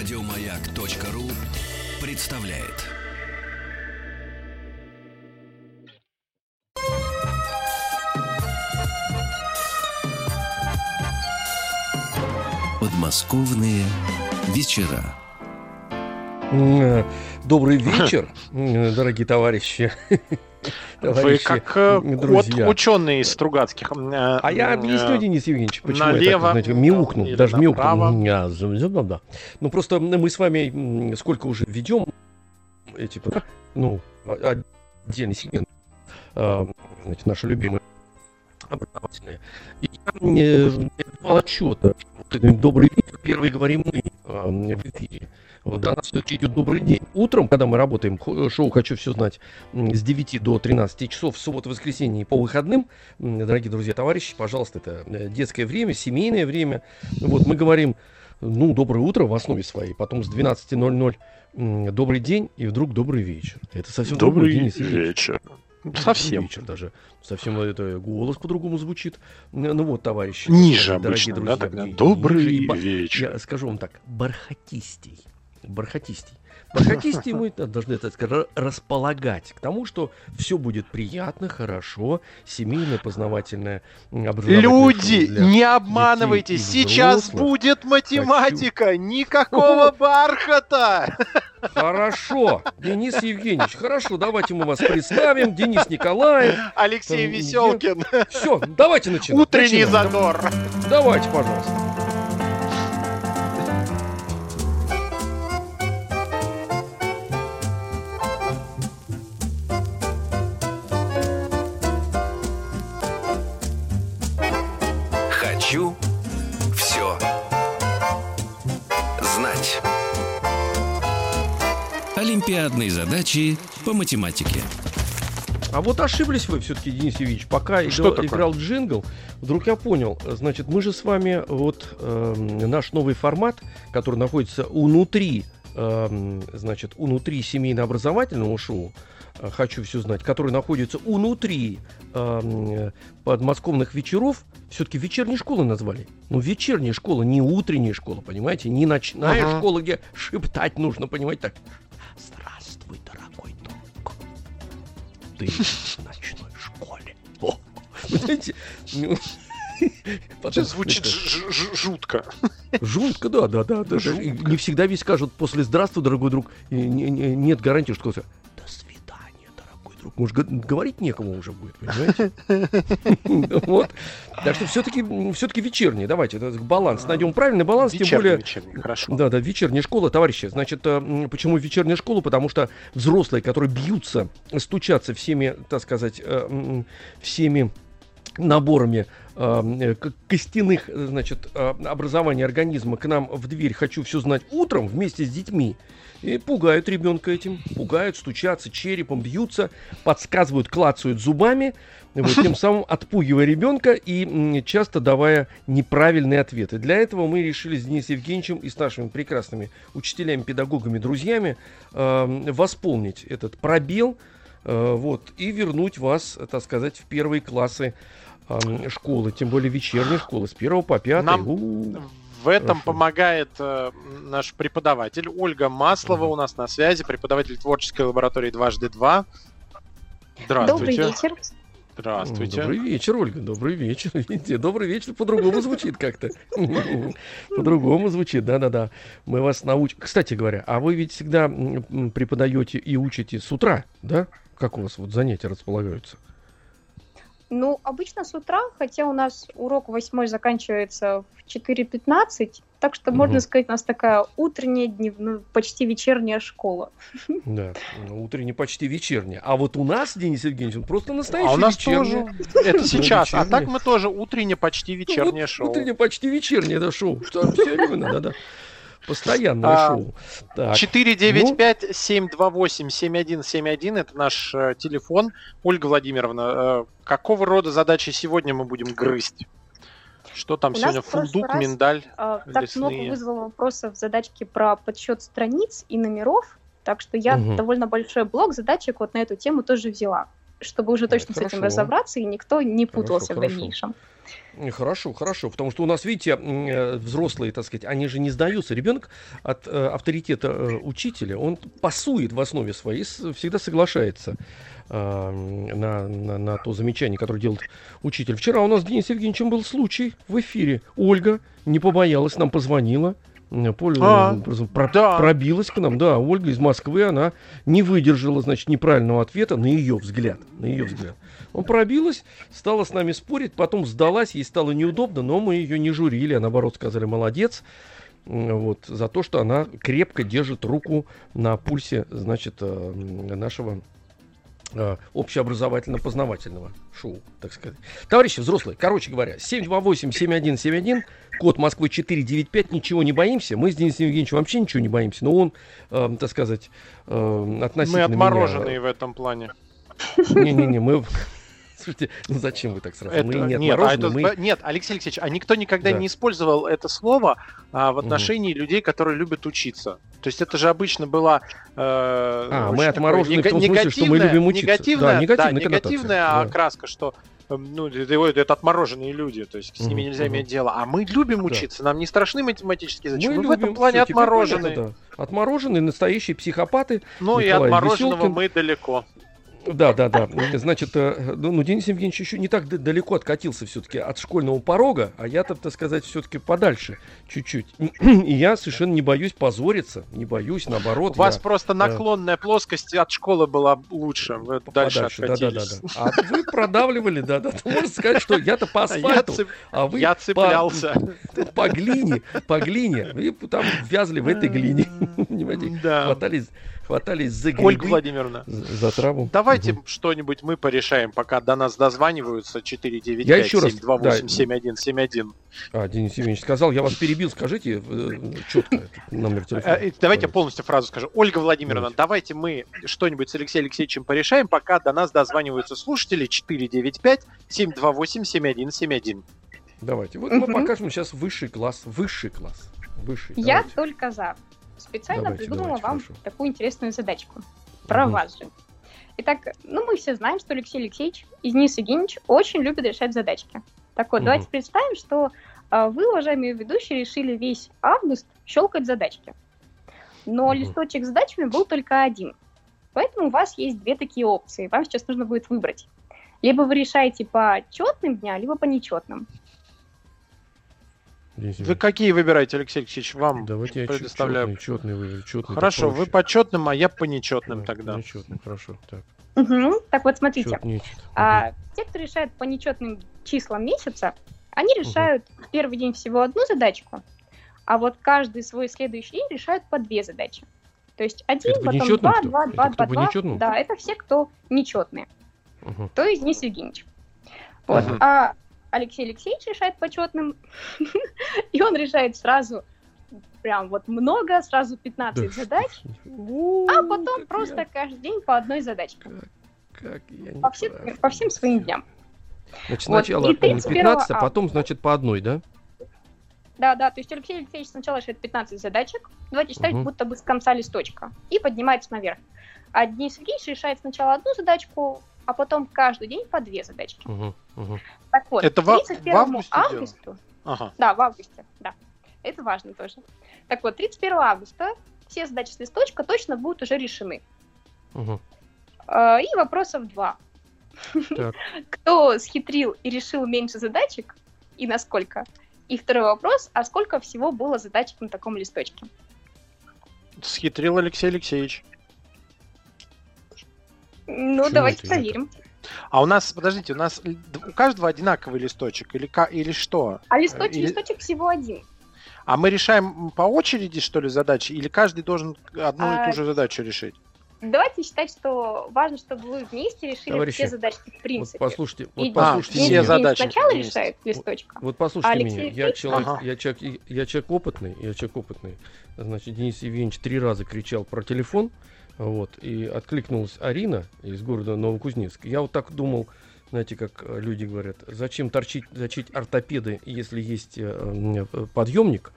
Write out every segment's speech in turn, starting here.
Радиомаяк.ру представляет. Подмосковные вечера. М, Добрый вечер, дорогие товарищи. Вы как э, друзья. ученый из Стругацких. А я объясню, Денис Евгеньевич, почему я налево, так, знаете, мяукнул, даже направо. мяукнул. Я да. Ну, просто мы с вами сколько уже ведем эти, ну, отдельный сегмент, а, значит, наши любимые образовательные. И я не давал отчета. Добрый вечер. Первый говорим мы а, в эфире. До нас все-таки идет добрый день. Утром, когда мы работаем, хо- шоу «Хочу все знать» с 9 до 13 часов, в субботу, воскресенье и по выходным, дорогие друзья, товарищи, пожалуйста, это э, детское время, семейное время. Вот мы говорим, ну, доброе утро в основе своей, потом с 12.00 м, добрый день и вдруг добрый вечер. Это совсем Добрый Денис Евгеньевич. вечер. Добрый Совсем. вечер даже. Совсем это голос по-другому звучит. Ну вот, товарищи. Ниже дорогие обычно, да, друзья, тогда. ни- Добрый и вечер. Я скажу вам так, бархатистей. Бархатистей. Бархатистей мы должны, так сказать, ра- располагать к тому, что все будет приятно, хорошо, семейное, познавательное, Люди, не обманывайте, сейчас будет математика, никакого бархата. Хорошо, Денис Евгеньевич, хорошо, давайте мы вас представим. Денис Николаев. Алексей Веселкин, Все, давайте начинать. утренний Начинаем. задор. Давайте, пожалуйста. Олимпиадные задачи по математике. А вот ошиблись вы все-таки, Денис Евгеньевич, пока Что играл, такое? играл джингл, вдруг я понял, значит, мы же с вами, вот эм, наш новый формат, который находится внутри, эм, значит, внутри семейно-образовательного шоу, э, хочу все знать, который находится внутри э, подмосковных вечеров, все-таки вечерней школы назвали. Ну, вечерняя школа, не утренняя школа, понимаете, не ночная Ага. школа, где шептать нужно, понимаете, так. Здравствуй, дорогой друг ты в ночной школе. О, знаете, ну, потом- Звучит жутко. жутко, да, да, да. И Не всегда ведь скажут после «здравствуй, дорогой друг», нет гарантии, что скажут «до свидания, дорогой друг». Может, говорить некому уже будет, понимаете? Вот. Так что все-таки все-таки вечерние. Давайте баланс. Найдем правильный баланс, тем более хорошо. да, да, вечерняя школа, товарищи. Значит, э, почему вечерняя школа? Потому что взрослые, которые бьются, стучатся всеми, так сказать, э, всеми наборами э, костяных, значит, образования организма к нам в дверь «хочу все знать утром» вместе с детьми. И пугают ребенка этим, пугают, стучатся черепом, бьются, подсказывают, клацают зубами, вот, тем самым отпугивая ребенка и часто давая неправильные ответы. Для этого мы решили с Денисом Евгеньевичем и с нашими прекрасными учителями, педагогами, друзьями э, восполнить этот пробел э, вот, и вернуть вас, так сказать, в первые классы э, школы, тем более вечерней школы, с 1 по 5. Нам В этом Хорошо. помогает э, наш преподаватель Ольга Маслова у нас на связи, преподаватель творческой лаборатории дважды два. Добрый Здравствуйте. вечер. Здравствуйте. Добрый вечер, Ольга, добрый вечер. Видите, добрый вечер по-другому звучит как-то. По-другому звучит, да-да-да. Мы вас научим. Кстати говоря, а вы ведь всегда преподаете и учите с утра, да? Как у вас вот занятия располагаются? Ну, обычно с утра, хотя у нас урок восьмой заканчивается в 4.15, так что, можно Мгм. сказать, у нас такая утренняя, дневная, почти вечерняя школа. Да, ну, утренне почти вечерняя. А вот у нас, Денис Евгеньевич, он просто настоящий А у нас вечерний. тоже это сейчас, а так мы тоже утренне почти Ну, вот шоу. Утренне почти вечернее это шоу. Что, все время, да-да. Постоянное А, шоу. Так. 495-728-7171 это наш э, телефон. Ольга Владимировна, э, какого рода задачи сегодня мы будем грызть? Что там У сегодня? в Фундук, раз, миндаль? А, так много Лесные. вызвало вопросов в задачке про подсчет страниц и номеров, так что я Мгм. довольно большой блок задачек вот на эту тему тоже взяла, чтобы уже точно с этим хорошо. разобраться, и никто не Хорошо, путался в хорошо. дальнейшем. Хорошо, хорошо, потому что у нас, видите, э, взрослые, так сказать, они же не сдаются. Ребенок от э, авторитета э, учителя, он пасует в основе своей, всегда соглашается э, на, на, на то замечание, которое делает учитель. Вчера у нас с Денисом Евгеньевичем был случай в эфире. Ольга не побоялась, нам позвонила. А, про, да. пробилась к нам, да, Ольга из Москвы, она не выдержала, значит, неправильного ответа на ее взгляд, на ее взгляд. Он пробилась, стала с нами спорить, потом сдалась, ей стало неудобно, но мы ее не журили, а наоборот сказали молодец. Вот, за то, что она крепко держит руку на пульсе, значит, э, нашего э, общеобразовательно-познавательного шоу, так сказать. Товарищи взрослые, короче говоря, 728-7171, код Москвы 495, ничего не боимся. Мы с Денисом Евгеньевичем вообще ничего не боимся, но он, э, так сказать, э, относительно Мы отмороженные меня... в этом плане. Не-не-не, мы Слушайте, ну зачем вы так сразу? Это, мы не нет, а это, мы... нет, Алексей Алексеевич, а никто никогда да. не использовал это слово а, в отношении угу. людей, которые любят учиться. То есть это же обычно была... Э, а, мы отморожены в том смысле, что мы любим учиться. Негативная, да, негативная, да, негативная да. окраска, что эм, ну, это, это отмороженные люди, то есть с ними нельзя иметь дело. А мы любим учиться, нам не страшны математические задачи. Мы, мы любим, в этом плане отмороженные. Да. Отмороженные, настоящие психопаты. Ну Николай и от мороженого мы далеко. Да, да, да. Значит, э, ну, ну, Денис Евгеньевич еще не так далеко откатился все-таки от школьного порога, а я, так сказать, все-таки подальше чуть-чуть. И я совершенно не боюсь позориться, не боюсь, наоборот. У вас я, просто э, наклонная э, плоскость от школы была лучше, вы дальше откатились. Да, да, да, А вы продавливали, да, да. Можно сказать, что я-то по асфальту, я а вы я цеплялся. По, по глине, по глине. И там вязли в этой глине. Понимаете, да. хватались хватались за грибы. Ольга Владимировна, за траву. Давайте угу. что-нибудь мы порешаем, пока до нас дозваниваются 495 я еще раз, 728 да. 7171. А, Денис Евгеньевич сказал, я вас перебил, скажите э, четко номер телефона. Э, давайте я полностью фразу скажу. Ольга Владимировна, давайте, давайте мы что-нибудь с Алексеем Алексеевичем порешаем, пока до нас дозваниваются слушатели 495 728 7171. Давайте. Вот угу. мы покажем сейчас высший класс. Высший класс. Высший. Я давайте. только за специально давайте, придумала давайте, вам хорошо. такую интересную задачку. Про угу. вас же. Итак, ну мы все знаем, что Алексей Алексеевич и Денис Евгеньевич очень любят решать задачки. Так вот, угу. давайте представим, что э, вы, уважаемые ведущие, решили весь август щелкать задачки. Но угу. листочек с задачами был только один. Поэтому у вас есть две такие опции. Вам сейчас нужно будет выбрать. Либо вы решаете по четным дням, либо по нечетным. Вы какие выбираете, Алексей Алексеевич? Вам Давайте предоставляю. Четный, четный, четный, хорошо, вы по четным, а я по нечетным да, тогда. Нечетным, хорошо. Так. Угу. Так вот, смотрите. Чет, нечет. А. Те, кто решает по нечетным числам месяца, они решают угу. в первый день всего одну задачку, а вот каждый свой следующий день решают по две задачи. То есть один, это потом два, кто? два, два, два, два. Да, это все, кто нечетные. Угу. То есть Денис Евгеньевич. Вот. Угу. А Алексей Алексеевич решает почетным, и он решает сразу прям вот много, сразу 15 да. задач, а потом просто каждый день по одной задачке. Как, я не по, всем, по всем своим дням. Значит, вот. сначала 15, а потом, значит, по одной, да? Да, да, то есть Алексей Алексеевич сначала решает 15 задачек, давайте считать, угу. будто бы с конца листочка, и поднимается наверх. А Денис Сергеевич решает сначала одну задачку, а потом каждый день по две задачки. Угу, угу. Так вот, это 31 в августе августу, ага. да, в августе, да, это важно тоже. Так вот, 31 августа все задачи с листочка точно будут уже решены. Угу. И вопросов два. Кто схитрил и решил меньше задачек и насколько? И второй вопрос, а сколько всего было задачек на таком листочке? Схитрил Алексей Алексеевич. Ну, Почему давайте проверим. А у нас, подождите, у нас у каждого одинаковый листочек или, или что? А листочек, или... листочек всего один. А мы решаем по очереди, что ли, задачи? Или каждый должен одну а... и ту же задачу решить? Давайте считать, что важно, чтобы вы вместе решили Товарищи, все задачи в принципе. Вот послушайте, вот и послушайте а, все задачи. Сначала решает листочка. Вот, вот послушайте а меня, я человек, ага. я, человек, я человек опытный, я человек опытный. Значит, Денис Евгеньевич три раза кричал про телефон, вот, и откликнулась Арина из города Новокузнецк. Я вот так думал, знаете, как э, люди говорят, зачем торчить, зачить ортопеды, если есть э, э, подъемник,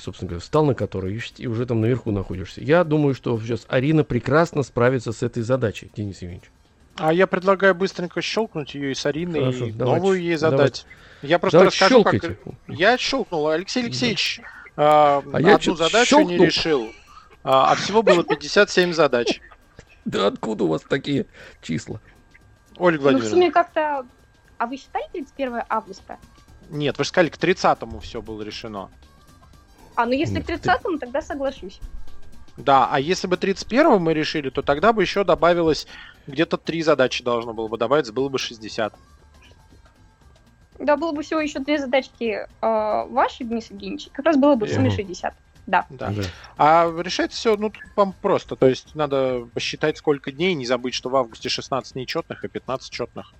собственно говоря, встал на который и уже там наверху находишься. Я думаю, что сейчас Арина прекрасно справится с этой задачей, Денис Евгеньевич. А я предлагаю быстренько щелкнуть ее и с Ариной, Хорошо, и давайте, новую ей задать. Давайте. Я просто давайте расскажу, щелкайте. как... Я щелкнул. Алексей Алексеевич да. э, а одну задачу щелкнул. не решил, а, а всего было 57 задач. Да откуда у вас такие числа? Ольга Владимировна. Ну, в сумме как-то... А вы считали 31 августа? Нет, вы же сказали, к 30-му все было решено. А, ну если к 30-му, тогда соглашусь. Да, а если бы 31 мы решили, то тогда бы еще добавилось где-то три задачи должно было бы добавиться, было бы 60. Да, было бы всего еще две задачки э, ваши, Денис Евгеньевич, как раз было бы в сумме 60. Да. да. да. А решается все, ну, вам просто. То есть надо посчитать, сколько дней, не забыть, что в августе 16 нечетных и 15 четных.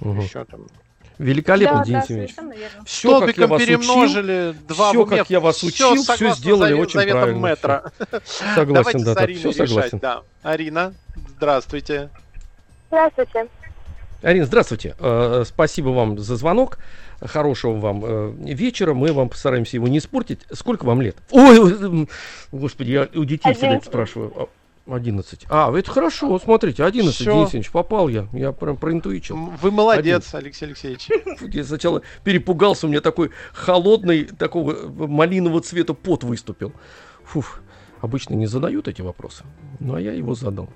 Угу. Еще там Великолепно, да, Денис да, Евгеньевич. Все, как я вас перемножили, учил, два все, как я вас учил, все, все сделали завет, очень правильно. Метра. Согласен, да, все согласен. Да. Арина, здравствуйте. Здравствуйте. Арина, здравствуйте. Э, спасибо вам за звонок. Хорошего вам э, вечера. Мы вам постараемся его не испортить. Сколько вам лет? Ой, господи, я у детей всегда это спрашиваю. 11. А, это хорошо, смотрите, 11, Все. Денис Ильич, попал я. Я прям проинтуичил. Вы молодец, 11. Алексей Алексеевич. Я сначала перепугался, у меня такой холодный, такого малинового цвета пот выступил. Фуф, обычно не задают эти вопросы, ну а я его задал.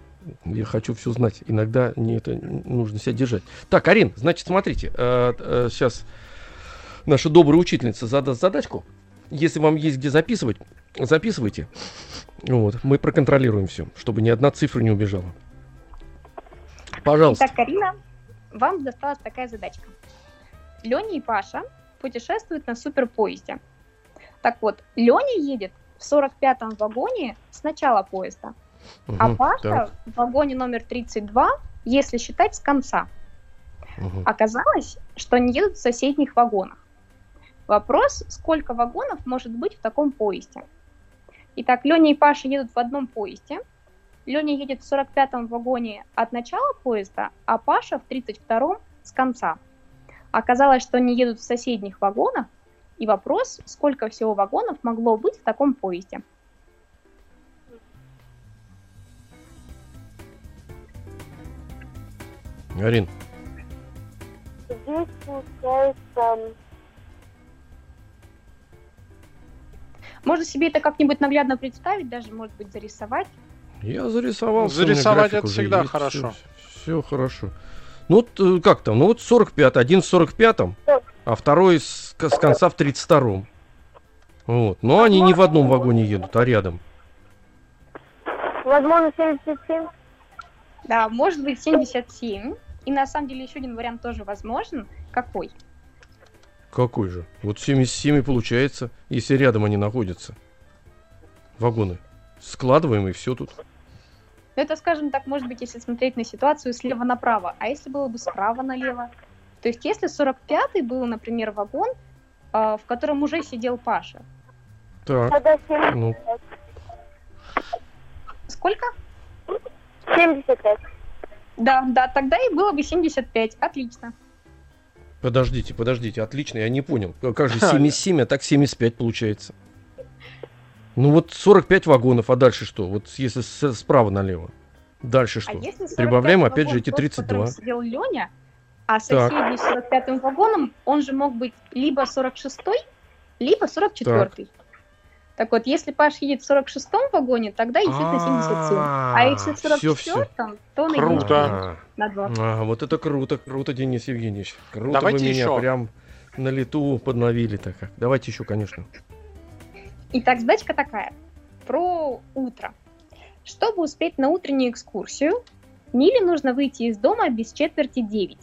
Я хочу все знать. Иногда мне это нужно себя держать. Так, Арин, значит, смотрите, э, э, сейчас наша добрая учительница задаст задачку. Если вам есть где записывать, записывайте. Вот, мы проконтролируем все, чтобы ни одна цифра не убежала. Пожалуйста. Итак, Карина, вам досталась такая задачка. Леня и Паша путешествуют на суперпоезде. Так вот, Леня едет в 45-м вагоне с начала поезда, угу, а Паша так. в вагоне номер 32, если считать с конца. Угу. Оказалось, что они едут в соседних вагонах. Вопрос, сколько вагонов может быть в таком поезде? Итак, Леня и Паша едут в одном поезде. Леня едет в 45-м вагоне от начала поезда, а Паша в 32-м с конца. Оказалось, что они едут в соседних вагонах, и вопрос, сколько всего вагонов могло быть в таком поезде. Арин. Здесь получается Можно себе это как-нибудь наглядно представить, даже, может быть, зарисовать. Я зарисовал. Зарисовать это всегда есть, хорошо. Все, все хорошо. Ну вот э, как там? Ну вот 45, один в 45-м, а второй с, с конца в 32-м. Вот. Но они не в одном вагоне едут, а рядом. Возможно, 77? Да, может быть 77. И на самом деле еще один вариант тоже возможен. Какой? Какой же? Вот 77 и получается, если рядом они находятся. Вагоны. Складываем и все тут. Ну, это, скажем так, может быть, если смотреть на ситуацию слева направо. А если было бы справа налево? То есть, если 45-й был, например, вагон, э, в котором уже сидел Паша. Так. Ну. Сколько? 75. Да, да, тогда и было бы 75. Отлично. Подождите, подождите, отлично, я не понял. Как же 77, а так 75 получается? Ну вот 45 вагонов, а дальше что? Вот если справа налево. Дальше что? А Прибавляем опять же эти 32. Тот, сидел Леня, а соседний с 45-м вагоном, он же мог быть либо 46-й, либо 44-й. Так вот, если Паш едет в 46-м вагоне, тогда едет на 77. А если в 44-м, то он едет на 2. А, вот это круто, круто, Денис Евгеньевич. Круто Давайте вы меня еще. прям на лету подновили так. Давайте еще, конечно. Итак, задачка такая. Про утро. Чтобы успеть на утреннюю экскурсию, Миле нужно выйти из дома без четверти 9.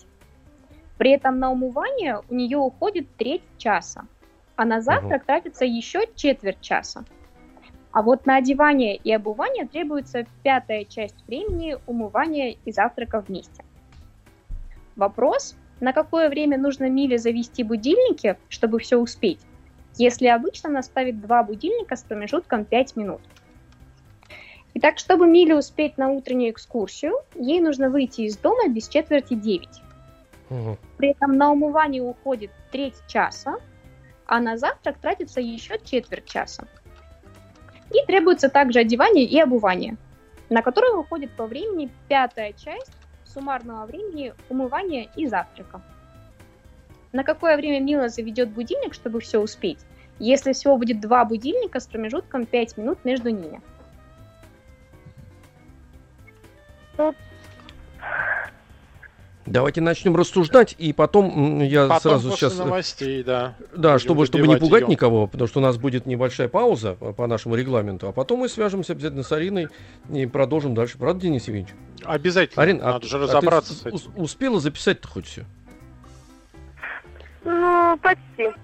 При этом на умывание у нее уходит треть часа а на завтрак угу. тратится еще четверть часа. А вот на одевание и обувание требуется пятая часть времени умывания и завтрака вместе. Вопрос, на какое время нужно Миле завести будильники, чтобы все успеть, если обычно она ставит два будильника с промежутком 5 минут. Итак, чтобы Миле успеть на утреннюю экскурсию, ей нужно выйти из дома без четверти 9. Угу. При этом на умывание уходит треть часа, а на завтрак тратится еще четверть часа. И требуется также одевание и обувание, на которое уходит по времени пятая часть суммарного времени умывания и завтрака. На какое время Мила заведет будильник, чтобы все успеть, если всего будет два будильника с промежутком 5 минут между ними? Давайте начнем рассуждать, и потом я потом сразу после сейчас... новостей, да. Да, чтобы, чтобы не пугать ее. никого, потому что у нас будет небольшая пауза по нашему регламенту, а потом мы свяжемся обязательно с Ариной и продолжим дальше. Правда, Денис Евгеньевич? Обязательно. Арин, а Надо а, же разобраться а ты с этим. успела записать-то хоть все? Ну, почти.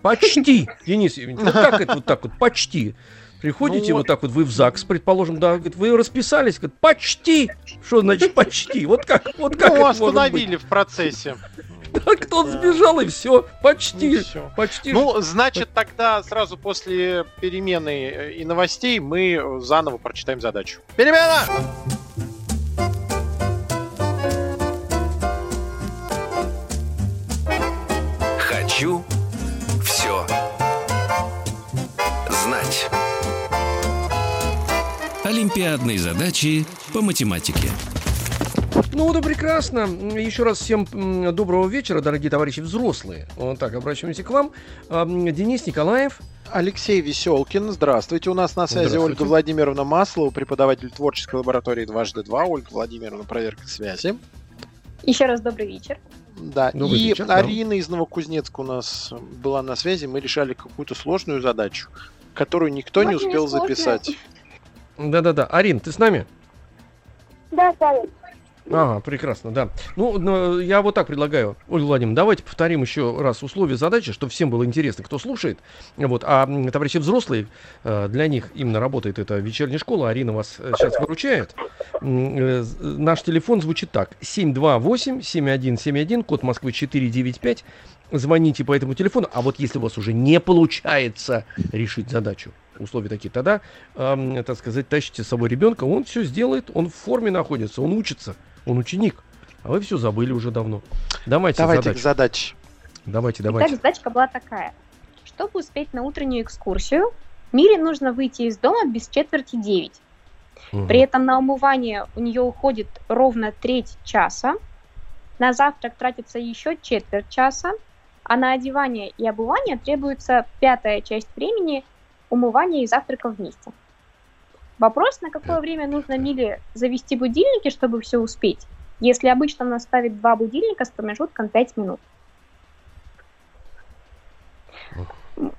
Почти, Денис Евгеньевич, вот как это вот так вот, почти. Приходите ну, вот так вот, вы в ЗАГС, предположим, да, говорит, вы расписались, говорит, почти. Что значит почти? Вот как, вот как Ну, остановили в процессе. Да, кто сбежал, и все, почти, все. почти. Ну, значит, тогда сразу после перемены э, и новостей мы заново прочитаем задачу. Перемена! Хочу все Олимпиадные задачи по математике. Ну вот и прекрасно. Еще раз всем доброго вечера, дорогие товарищи взрослые. Вот так, обращаемся к вам. Денис Николаев. Алексей Веселкин, здравствуйте. У нас на связи Ольга Владимировна Маслова, преподаватель творческой лаборатории «Дважды два». Ольга Владимировна, проверка связи. Еще раз добрый вечер. Да, добрый и вечер, Арина да. из Новокузнецка у нас была на связи. Мы решали какую-то сложную задачу, которую никто Очень не успел записать. Да-да-да. Арин, ты с нами? Да, с вами. Ага, прекрасно, да. Ну, я вот так предлагаю, Ольга Владимировна, давайте повторим еще раз условия задачи, чтобы всем было интересно, кто слушает. Вот, а товарищи взрослые, э, для них именно работает эта вечерняя школа, Арина вас сейчас э, выручает. Э, наш телефон звучит так, 728-7171, код Москвы 495. Звоните по этому телефону, а вот если у вас уже не получается решить задачу, условия такие, тогда, э, так сказать, тащите с собой ребенка, он все сделает, он в форме находится, он учится, он ученик. А вы все забыли уже давно. Давайте, давайте задачу. к задаче. Давайте, давайте. Итак, задачка была такая. Чтобы успеть на утреннюю экскурсию, Мире нужно выйти из дома без четверти девять. Угу. При этом на умывание у нее уходит ровно треть часа. На завтрак тратится еще четверть часа. А на одевание и обувание требуется пятая часть времени умывания и завтрака вместе. Вопрос, на какое время нужно Миле завести будильники, чтобы все успеть, если обычно она ставит два будильника с промежутком 5 минут.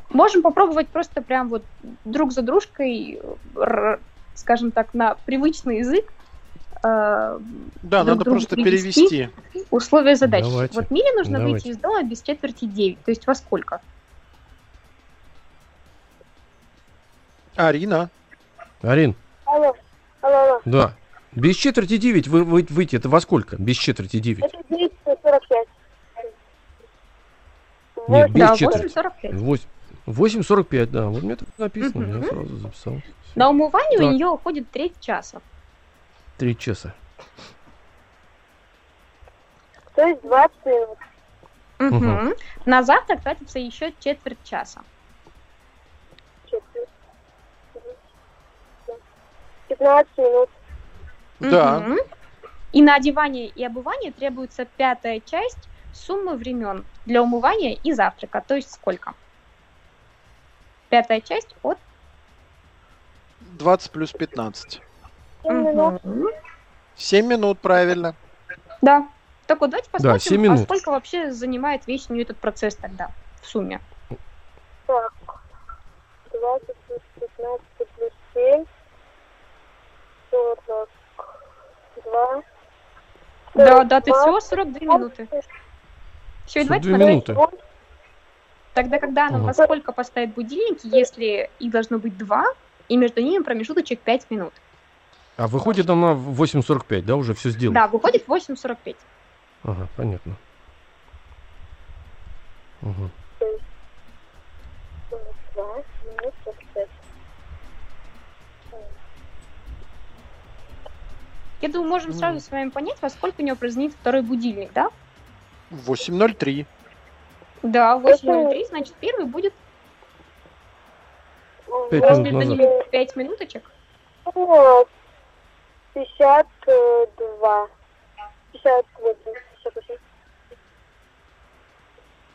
Можем попробовать просто прям вот друг за дружкой, скажем так, на привычный язык. Э, да, надо просто перевести. Условия задачи. Давайте. Вот Миле нужно Давайте. выйти из дома без четверти 9. То есть во сколько? Арина. Арин. Алло. Алло, алло. Да. Без четверти 9 вы, вы выйти, это во сколько? Без четверти 9? Это 9.45. Нет, без да, четверти. 8.45. 8.45, да. Вот мне так написано, mm-hmm. я сразу записал. На умывание так. у нее уходит треть часа. Треть часа. То есть 20 минут. Угу. Угу. На завтрак тратится еще четверть часа. 15 минут. Да. Угу. И на одевание и обувание требуется пятая часть суммы времен для умывания и завтрака. То есть сколько? Пятая часть от 20 плюс 15. 7 минут. 7 минут, правильно. Да. Так вот, давайте посмотрим, да, 7 минут. а сколько вообще занимает весь нее этот процесс тогда в сумме. Так. 20 плюс 15 плюс 7 42. Да, да, ты всего 42 минуты. Все, давайте минуты. Тогда, когда она ага. во сколько поставит будильники, если их должно быть два, и между ними промежуточек 5 минут. А выходит она в 8.45, да, уже все сделано? Да, выходит в 8.45. Ага, понятно. Угу. Я думаю, можем сразу с вами понять, во сколько у него прозвенит второй будильник, да? 8.03. Да, 8.03, значит, первый будет... 5 минут назад. 5 минуточек? 52. 58.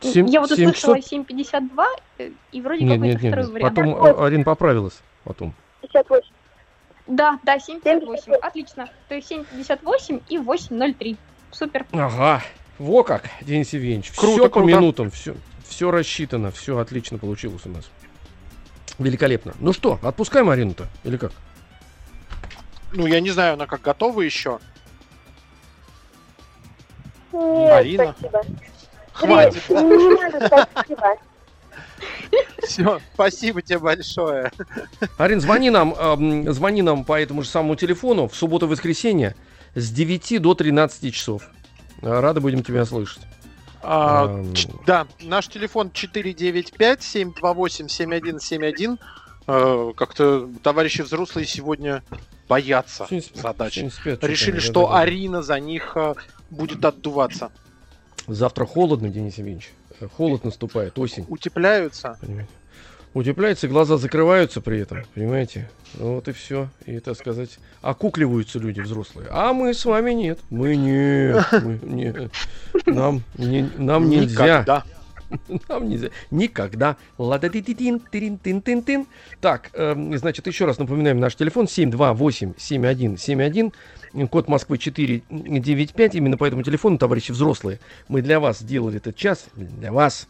7, Я вот услышала 7,52, э, и вроде нет, нет, нет, вариант. Потом Арина поправилась. Потом. 58. Да, да, 7,58. Отлично. То есть 7,58 и 8,03. Супер. Ага. Во как, Денис Евгеньевич. Круто, все по круто. минутам, все, все рассчитано, все отлично получилось у нас. Великолепно. Ну что, отпускаем Арину-то? Или как? Ну, я не знаю, она как готова еще. Нет, Марина. Спасибо. Хватит. Все, спасибо тебе большое. Арин, звони нам, э, звони нам по этому же самому телефону в субботу и воскресенье с 9 до 13 часов. Рады будем тебя слышать. А, um... ч- да, наш телефон 495-728-7171. Э, как-то товарищи взрослые сегодня боятся 75, задач. 75, Решили, что да, да, Арина за них э, будет отдуваться. Завтра холодно, Денис Евгеньевич. Э, холод наступает, осень. Утепляются. Понимаете? Утепляются, глаза закрываются при этом, понимаете? Ну вот и все. И, так сказать, окукливаются люди взрослые. А мы с вами нет. Мы нет. Мы, нет. Нам, не, нам нельзя. Нам нельзя. Никогда. лада ти тин тин тин тин тин Так, э, значит, еще раз напоминаем наш телефон 728-7171. Код Москвы 495. Именно по этому телефону, товарищи взрослые, мы для вас сделали этот час. Для вас.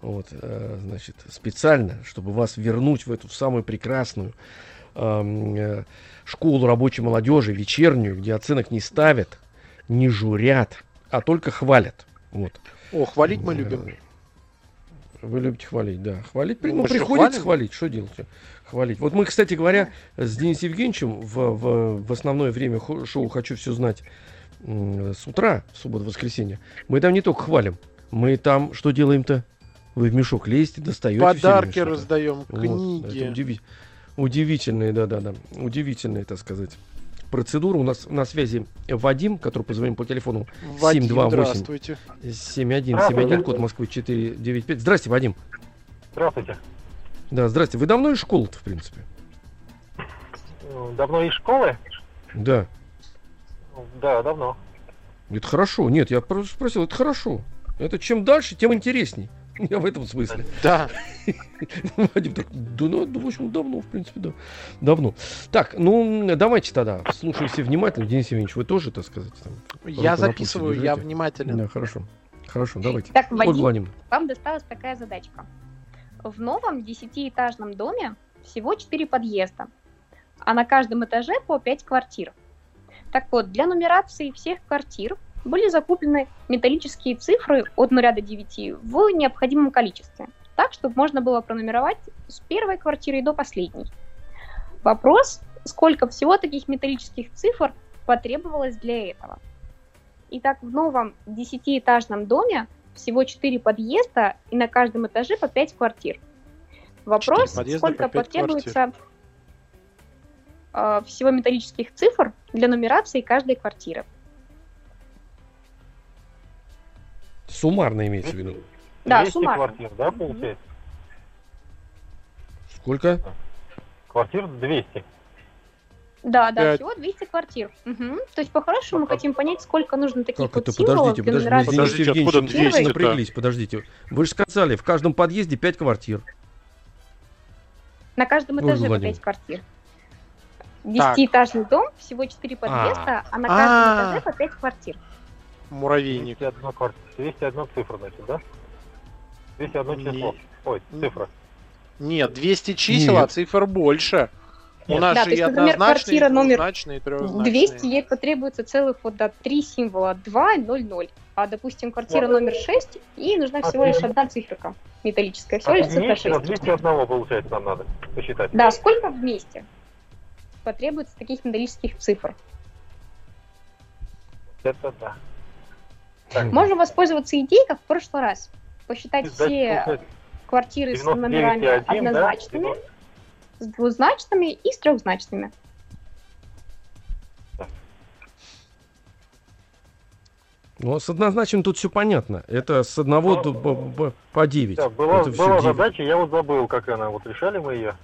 Вот, э, значит, специально, чтобы вас вернуть в эту в самую прекрасную э, школу рабочей молодежи, вечернюю, где оценок не ставят, не журят, а только хвалят. Вот. О, хвалить мы любим. Вы любите хвалить, да. Хвалить, ну, приходится хвалить, что делать? Хвалить. Вот мы, кстати говоря, с Денисом Евгеньевичем в, в, в основное время шоу «Хочу все знать» с утра, в субботу-воскресенье, мы там не только хвалим, мы там что делаем-то? Вы в мешок лезете, достаете. Подарки раздаем, вот, книги. Это удиви... Удивительные, да-да-да, удивительные, так сказать процедуры. У нас на связи Вадим, который позвоним по телефону Вадим, 728 7171, код Москвы 495. Здрасте, Вадим. Здравствуйте. Да, здрасте. Вы давно из школы-то, в принципе? Давно из школы? Да. Да, давно. Это хорошо. Нет, я просто спросил, это хорошо. Это чем дальше, тем интересней. Я в этом смысле. Да. Вадим так, да, ну, в общем, давно, в принципе, да. Давно. Так, ну, давайте тогда, слушаем все внимательно. Денис Евгеньевич, вы тоже, так сказать, там, Я записываю, я внимательно. Да, хорошо. Хорошо, давайте. Так, Вадим, вам досталась такая задачка. В новом десятиэтажном доме всего 4 подъезда, а на каждом этаже по 5 квартир. Так вот, для нумерации всех квартир были закуплены металлические цифры от 0 до 9 в необходимом количестве, так, чтобы можно было пронумеровать с первой квартиры до последней. Вопрос, сколько всего таких металлических цифр потребовалось для этого. Итак, в новом десятиэтажном доме всего 4 подъезда и на каждом этаже по 5 квартир. Вопрос, сколько потребуется э, всего металлических цифр для нумерации каждой квартиры. Суммарно имеется в виду? Да, суммарно. квартир, да, получается? Сколько? Квартир 200. Да, да, 5. всего 200 квартир. Угу. То есть, по-хорошему, мы хотим понять, сколько нужно таких как вот это? символов подождите, для подождите, подождите, откуда 200 напряглись, подождите. Вы же сказали, в каждом подъезде 5 квартир. На каждом этаже по 5 квартир. Десятиэтажный дом, всего 4 подъезда, а, а на каждом а. этаже по 5 квартир. Муравейник. 201, кварт... 201 цифра, значит, да? 201 число. Ой, цифра. Нет, 200 чисел, Нет. а цифр больше. У нас да, же то есть, например, квартира номер 200, ей потребуется целых вот до 3 символа 2, 0, 0. А, допустим, квартира вот. номер 6, ей нужна всего лишь одна циферка металлическая. Всего лишь цифра 6. 201 получается нам надо посчитать. Да, сколько вместе потребуется таких металлических цифр? Это да. Так. Можно воспользоваться идеей, как в прошлый раз. Посчитать все квартиры с номерами 1, однозначными, да? С двузначными и с трехзначными. Ну, с однозначным тут все понятно. Это с одного Но, до, по, по 9. Да, была, была задача, я вот забыл, как она, вот решали мы ее.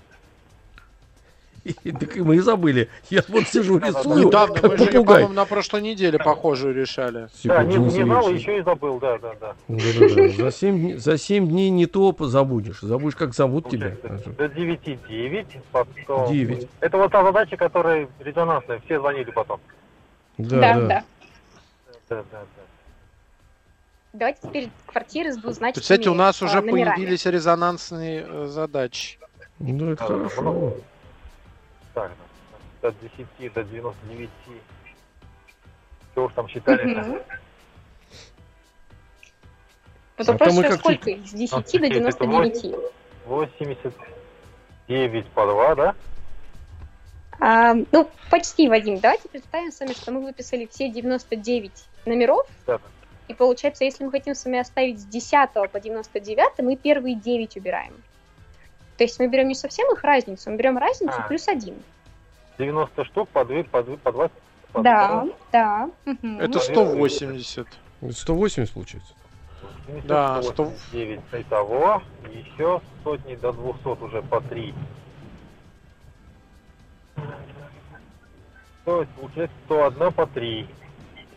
Так мы и забыли. Я вот сижу, рисую. Недавно мы же, по-моему, на прошлой неделе похожую решали. Да, не, не знал, еще и забыл, да, да, да. За 7, за 7 дней не то забудешь. Забудешь, как зовут тебя. До 9 9, потом... 9. Это вот та задача, которая резонансная, все звонили потом. Да, да. Да, да, да. да. Давайте теперь квартиры с двузначными Кстати, у нас уже номерами. появились резонансные э, задачи. Ну, это хорошо. Так, от 10 до 99. Что уж там считали? Угу. Вот вопрос, а сколько их? С 10 а, до 99. 89 по 2, да? А, ну, почти, Вадим. Давайте представим с вами, что мы выписали все 99 номеров. Да. И получается, если мы хотим с вами оставить с 10 по 99, мы первые 9 убираем. То есть мы берем не совсем их разницу, мы берем разницу а. плюс 1. 90 штук по 2, по 2, по 20? По да, да. Угу. Это 180. 180 получается? Да, 109 100... Итого, еще сотни до 200 уже по 3. То есть получается 101 по 3.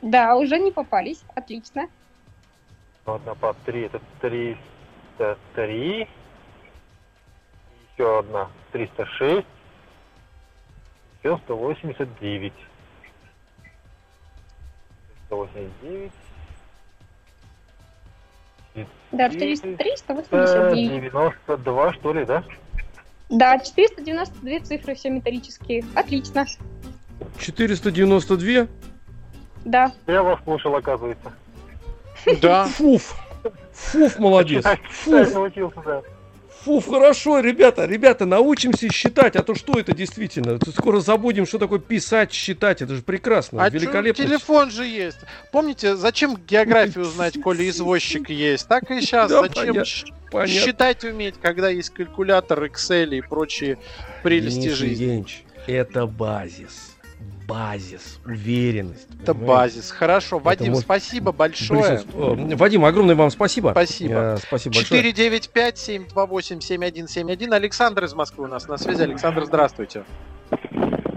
Да, уже не попались. Отлично. 101 по 3 это 303 еще одна 306, еще 189. 189. Да, 403, 189. 92, что ли, да? Да, 492 цифры все металлические. Отлично. 492? Да. Я вас слушал, оказывается. Да. Фуф. Фуф, молодец. Фуф. научился, да. Фу, хорошо, ребята, ребята, научимся считать, а то что это действительно? Скоро забудем, что такое писать, считать, это же прекрасно, а великолепно. Телефон же есть. Помните, зачем географию знать, коли извозчик есть? Так и сейчас, да, зачем понятно. считать уметь, когда есть калькулятор, Excel и прочие прелести Денис жизни? Евгеньевич, это базис базис, уверенность. Это понимаете? базис. Хорошо. Вадим, может... спасибо большое. Вадим, огромное вам спасибо. Спасибо. Э, спасибо 495-728-7171. Александр из Москвы у нас на связи. Александр, здравствуйте.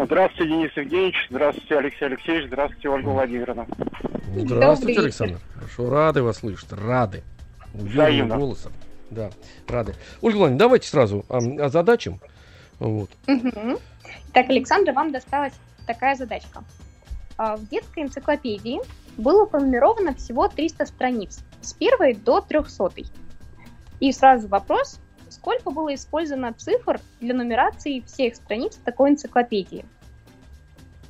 Здравствуйте, Денис Евгеньевич. Здравствуйте, Алексей Алексеевич. Здравствуйте, Ольга Владимировна. Здравствуйте, Александр. Хорошо, рады вас слышать. Рады. Уверенным голосом. Да, рады. Ольга Владимировна, давайте сразу о, о задачам. Вот. Угу. Так, Александр, вам досталось такая задачка. А, в детской энциклопедии было пронумеровано всего 300 страниц, с первой до 300. И сразу вопрос, сколько было использовано цифр для нумерации всех страниц такой энциклопедии?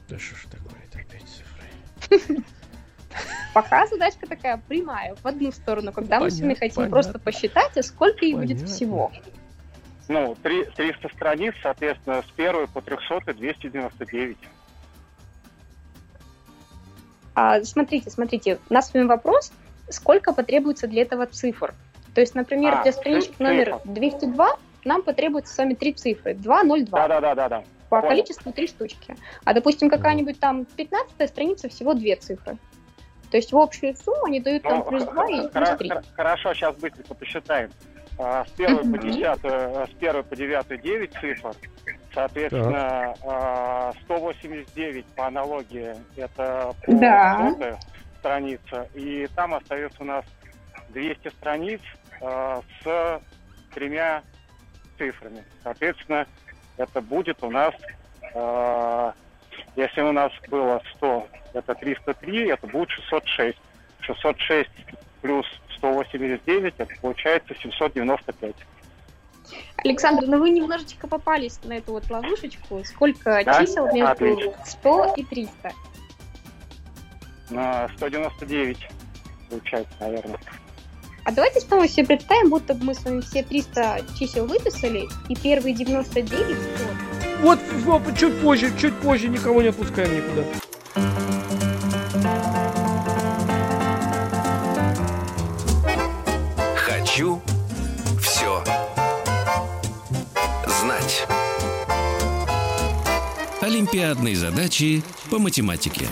Да что ж такое, это опять цифры? Пока задачка такая прямая, в одну сторону, когда понятно, мы с вами хотим понятно. просто посчитать, а сколько их будет всего. Ну, 300 страниц, соответственно, с первой по 300 299. А, смотрите, смотрите, у нас с вами вопрос, сколько потребуется для этого цифр. То есть, например, а, для странички цифр. номер 202 нам потребуется с вами три цифры. 2, 0, 2. Да, да, да, да. По Понял. количеству три штучки. А, допустим, какая-нибудь там 15 страница всего две цифры. То есть в общую сумму они дают там ну, плюс 2 и плюс 3. Хорошо, сейчас быстренько посчитаем. А, с 1 по 10, с 1 по 9 9 цифр, Соответственно, так. 189 по аналогии это по да. страница. И там остается у нас 200 страниц э, с тремя цифрами. Соответственно, это будет у нас, э, если у нас было 100, это 303, это будет 606. 606 плюс 189, это получается 795. Александр, ну вы немножечко попались на эту вот ловушечку. Сколько да? чисел между Отлично. 100 и 300? На 199 получается, наверное. А давайте снова себе представим, будто бы мы с вами все 300 чисел выписали, и первые 99 100. Вот, вот чуть позже, чуть позже, никого не отпускаем никуда. Олимпиадные задачи по математике.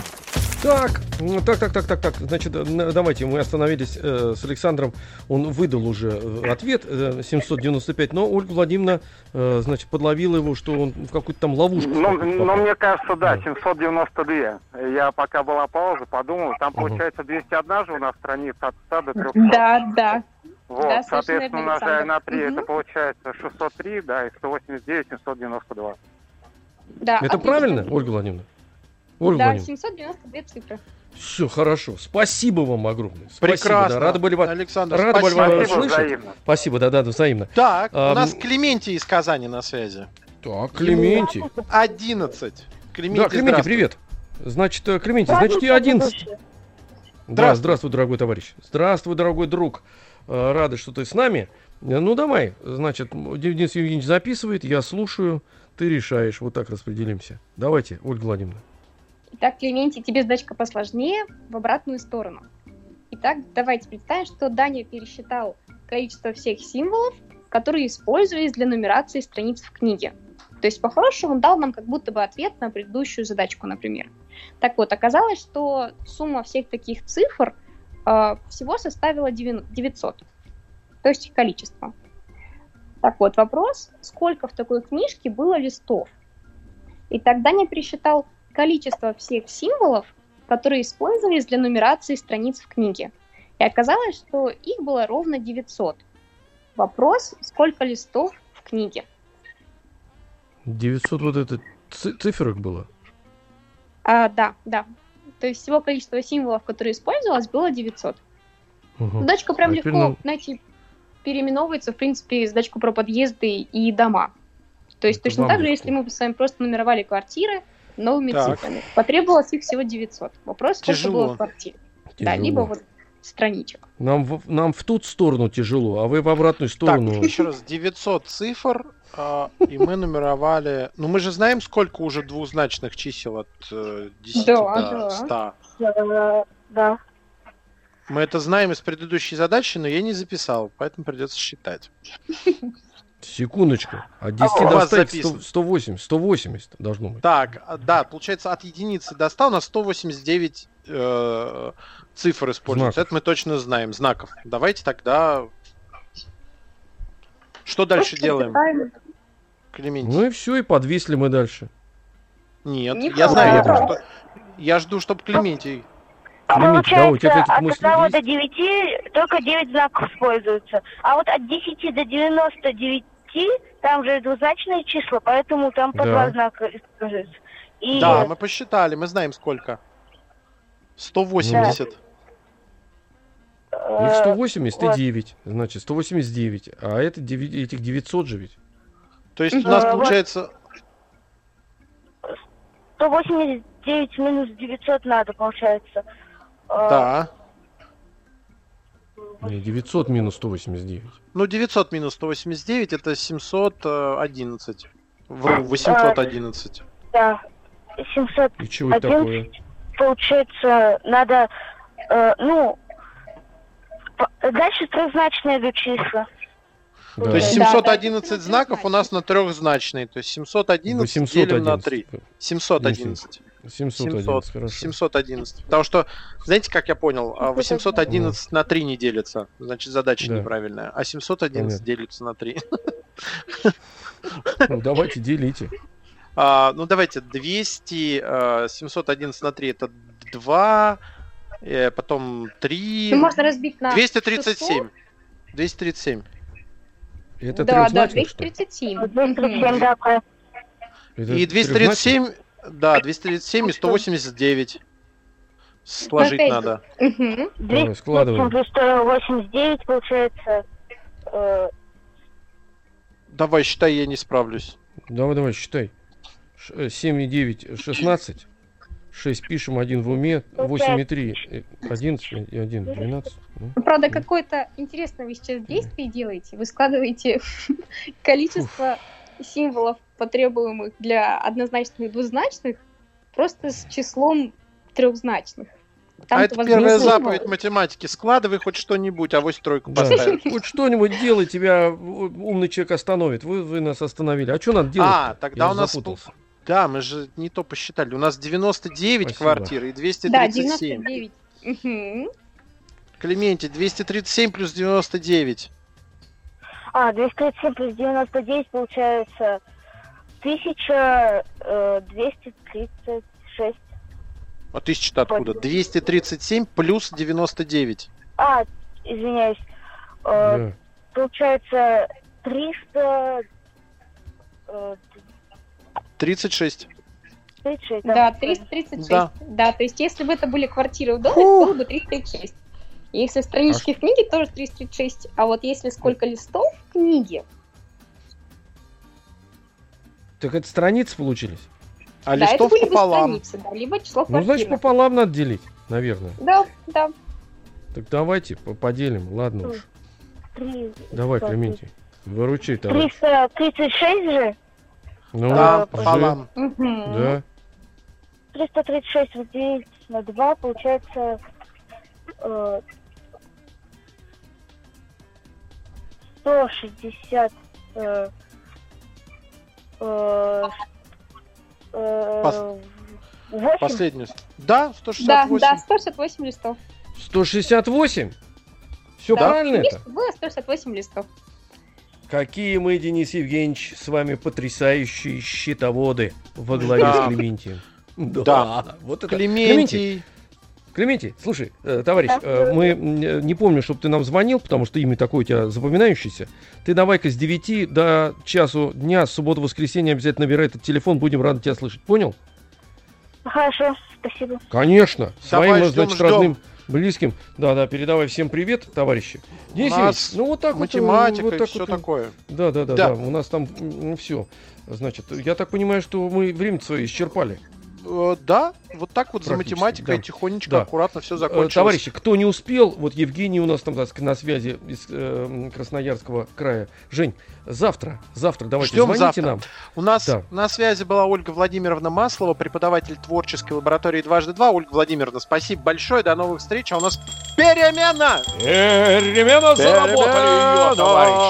Так, так, так, так, так, так. Значит, давайте мы остановились э, с Александром. Он выдал уже э, ответ э, 795, но Ольга Владимировна, э, значит, подловила его, что он в какую-то там ловушку. Ну, ну, мне кажется, да, 792. Я пока была пауза, подумал, там угу. получается 201 же у нас страница от 100 до 300. Да, да. Вот, да, соответственно, умножая на 3, угу. это получается 603, да, и 189, 792. Да, это отлично. правильно, Ольга Владимировна? Ольга да, 792 цифры. Все хорошо. Спасибо вам огромное. Спасибо, Прекрасно. Да. Рады были вас, Александр, рады спасибо. были вас слышать. Взаимно. Спасибо, да, да, взаимно. Так, а, у нас Клементий из Казани на связи. Так, Клементий. 11. Клементий, да, Клементий, привет. Значит, э, Клементий, значит, и 11. Да, здравствуй, дорогой товарищ. Здравствуй, дорогой друг. Э, рады, что ты с нами. Э, ну, давай, значит, Денис Евгеньевич записывает, я слушаю, ты решаешь. Вот так распределимся. Давайте, Ольга Владимировна. Итак, Клементий, тебе задачка посложнее, в обратную сторону. Итак, давайте представим, что Даня пересчитал количество всех символов, которые использовались для нумерации страниц в книге. То есть, по-хорошему, он дал нам как будто бы ответ на предыдущую задачку, например. Так вот, оказалось, что сумма всех таких цифр э, всего составила 900. То есть их количество. Так вот, вопрос, сколько в такой книжке было листов? И тогда не пересчитал количество всех символов, которые использовались для нумерации страниц в книге. И оказалось, что их было ровно 900. Вопрос, сколько листов в книге? 900 вот это циферок было? А, да, да. То есть всего количество символов, которые использовалось, было 900. Угу. Задачка прям а легко, нам... знаете, переименовывается, в принципе, задачку про подъезды и дома. То есть это точно так же, если мы с вами просто нумеровали квартиры, новыми так. цифрами. Потребовалось их всего 900. Вопрос, сколько Тяжело. было в квартире. Тяжело. Да, либо вот страничек. Нам в, нам в ту сторону тяжело, а вы в обратную сторону. Так, еще раз, 900 цифр, э, и мы нумеровали... Ну, мы же знаем, сколько уже двузначных чисел от э, 10 да, до 100. Да, да. Мы это знаем из предыдущей задачи, но я не записал, поэтому придется считать. Секундочку. От 10 а, до 100, 100 180, 180 должно быть. Так, а, да, получается от единицы до 100 у нас 189 э, цифр используется. Знаков. Это мы точно знаем, знаков. Давайте тогда... Что дальше Просто делаем? Клементий. Ну и все, и подвисли мы дальше. Нет, не я знаю, я, что... я жду, чтобы Клементий... Клементий, да, у тебя от 1 до 9 только 9 знаков используются. А вот от 10 до 99 там же двузначные числа, поэтому там по да. два знака используются. И... Да, мы посчитали, мы знаем сколько. 180. Да. Их 180 вот. и 9. Значит, 189. А это 9, этих 900 же ведь. То есть у нас получается... 189 минус 900 надо, получается. А, да. Не, 900 минус 189. Ну, 900 минус 189 это 711. Вру, 811. Да, 711. И чего это такое? Получается, надо, э, ну, дальше трехзначные идут числа. Да. То есть 711 да, да. знаков у нас на трехзначные. То есть 711 811. делим на 3. 711. 711, 700, 711. Потому что, знаете, как я понял, 811 а на 3 не делится. Значит, задача да. неправильная. А 711 Понятно. делится на 3. Ну, давайте делите. А, ну, давайте, 200, 711 а, на 3 это 2, э, потом 3... Ну, можно разбить на 237. 237. Это да, да, 237. 237, да. И 237... Да, 237 и 189. Сложить Опять. надо. Угу. 289 получается... Э... Давай, считай, я не справлюсь. Давай, давай, считай. 7 и 9, 16. 6 пишем, 1 в уме, 8 и 3, 11 и 1, 12. Ну, Правда, какое-то интересное вы сейчас действие делаете. Вы складываете количество символов потребуемых для однозначных и двузначных, просто с числом трехзначных. Там а это первая заповедь математики. Складывай хоть что-нибудь, а вось тройку да. Хоть что-нибудь делай, тебя умный человек остановит. Вы, вы нас остановили. А что надо делать? А, тогда Я у нас... Запутался. Да, мы же не то посчитали. У нас 99 Спасибо. квартир и 237. Да, 99. Угу. Клементи, 237 плюс 99. А, 237 плюс 99 получается 1236. Э, а тысяча-то откуда? 237 плюс 99. А, извиняюсь. Э, да. Получается 300... Э, 36. 36, да. Да, 336. Да. да, то есть если бы это были квартиры в доме, то было бы 336. Если странички а... в книге, тоже 336. А вот если сколько листов в книге... Так это страницы получились? А да, листов это были пополам. Бы страницы, да, либо число Ну, значит, пополам надо делить, наверное. Да, да. Так давайте поделим, ладно уж. 3, Давай, Клементий, выручай, товарищ. 336 же? Ну, да, пополам. Да. 336 разделить на 2, получается э, 160 э, э, э, Последний. Да, 168. Да, да, 168 листов. 168? Все да. правильно это? Было 168 листов. Какие мы, Денис Евгеньевич, с вами потрясающие счетоводы во главе да. с Клементием. Да. да. Вот это. Клементий. Клементий, слушай, э, товарищ, э, мы не помню, чтобы ты нам звонил, потому что имя такое у тебя запоминающееся. Ты давай-ка с 9 до часу дня, с субботы-воскресенья обязательно набирай этот телефон, будем рады тебя слышать. Понял? Хорошо, спасибо. Конечно. Давай, Своим, ждем, значит, ждем. родным близким. Да, да, передавай всем привет, товарищи. Денис у нас ну вот так математика вот, вот так и все вот, такое. Да, да, да, да, да. У нас там ну, все. Значит, я так понимаю, что мы время свое исчерпали. Э, да, вот так вот за математикой да. тихонечко, да. аккуратно все э, закончилось. Товарищи, кто не успел, вот Евгений у нас там так, на связи из э, Красноярского края. Жень, завтра, завтра давайте Ждем звоните завтра. нам. У нас да. на связи была Ольга Владимировна Маслова, преподаватель творческой лаборатории «Дважды два». Ольга Владимировна, спасибо большое, до новых встреч. А у нас перемена! Перемена, перемена! заработали ее, товарищ!